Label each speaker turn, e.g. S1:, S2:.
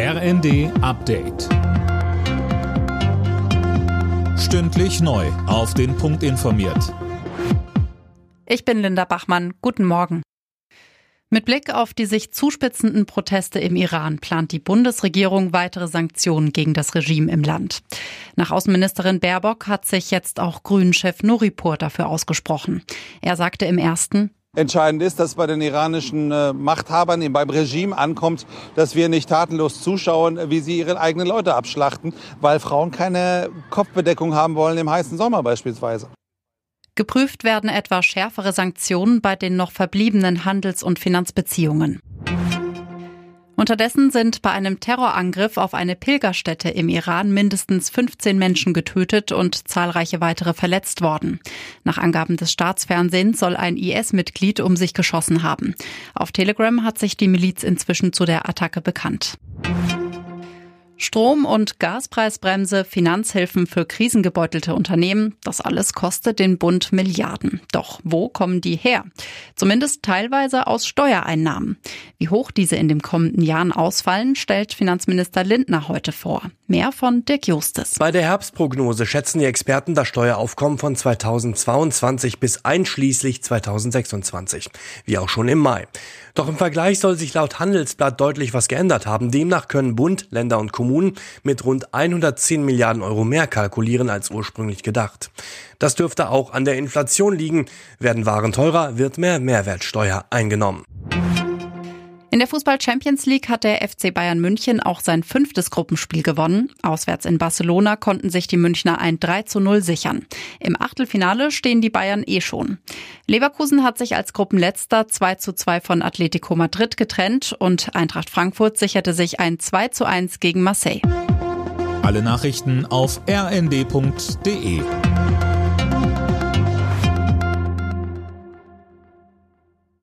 S1: RND Update. Stündlich neu. Auf den Punkt informiert.
S2: Ich bin Linda Bachmann. Guten Morgen. Mit Blick auf die sich zuspitzenden Proteste im Iran plant die Bundesregierung weitere Sanktionen gegen das Regime im Land. Nach Außenministerin Baerbock hat sich jetzt auch Grünen-Chef Nuripur dafür ausgesprochen. Er sagte im ersten,
S3: Entscheidend ist, dass bei den iranischen äh, Machthabern, beim Regime ankommt, dass wir nicht tatenlos zuschauen, wie sie ihre eigenen Leute abschlachten, weil Frauen keine Kopfbedeckung haben wollen im heißen Sommer beispielsweise.
S2: Geprüft werden etwa schärfere Sanktionen bei den noch verbliebenen Handels- und Finanzbeziehungen. Unterdessen sind bei einem Terrorangriff auf eine Pilgerstätte im Iran mindestens 15 Menschen getötet und zahlreiche weitere verletzt worden. Nach Angaben des Staatsfernsehens soll ein IS-Mitglied um sich geschossen haben. Auf Telegram hat sich die Miliz inzwischen zu der Attacke bekannt. Strom- und Gaspreisbremse, Finanzhilfen für krisengebeutelte Unternehmen, das alles kostet den Bund Milliarden. Doch wo kommen die her? Zumindest teilweise aus Steuereinnahmen. Wie hoch diese in den kommenden Jahren ausfallen, stellt Finanzminister Lindner heute vor. Mehr von Dirk Justes.
S4: Bei der Herbstprognose schätzen die Experten das Steueraufkommen von 2022 bis einschließlich 2026, wie auch schon im Mai. Doch im Vergleich soll sich laut Handelsblatt deutlich was geändert haben. Demnach können Bund, Länder und Kommunen mit rund 110 Milliarden Euro mehr kalkulieren als ursprünglich gedacht. Das dürfte auch an der Inflation liegen. Werden Waren teurer, wird mehr Mehrwertsteuer eingenommen.
S2: In der Fußball Champions League hat der FC Bayern München auch sein fünftes Gruppenspiel gewonnen. Auswärts in Barcelona konnten sich die Münchner ein 3 zu 0 sichern. Im Achtelfinale stehen die Bayern eh schon. Leverkusen hat sich als Gruppenletzter 2 zu 2 von Atletico Madrid getrennt und Eintracht Frankfurt sicherte sich ein 2 zu 1 gegen Marseille.
S1: Alle Nachrichten auf rnd.de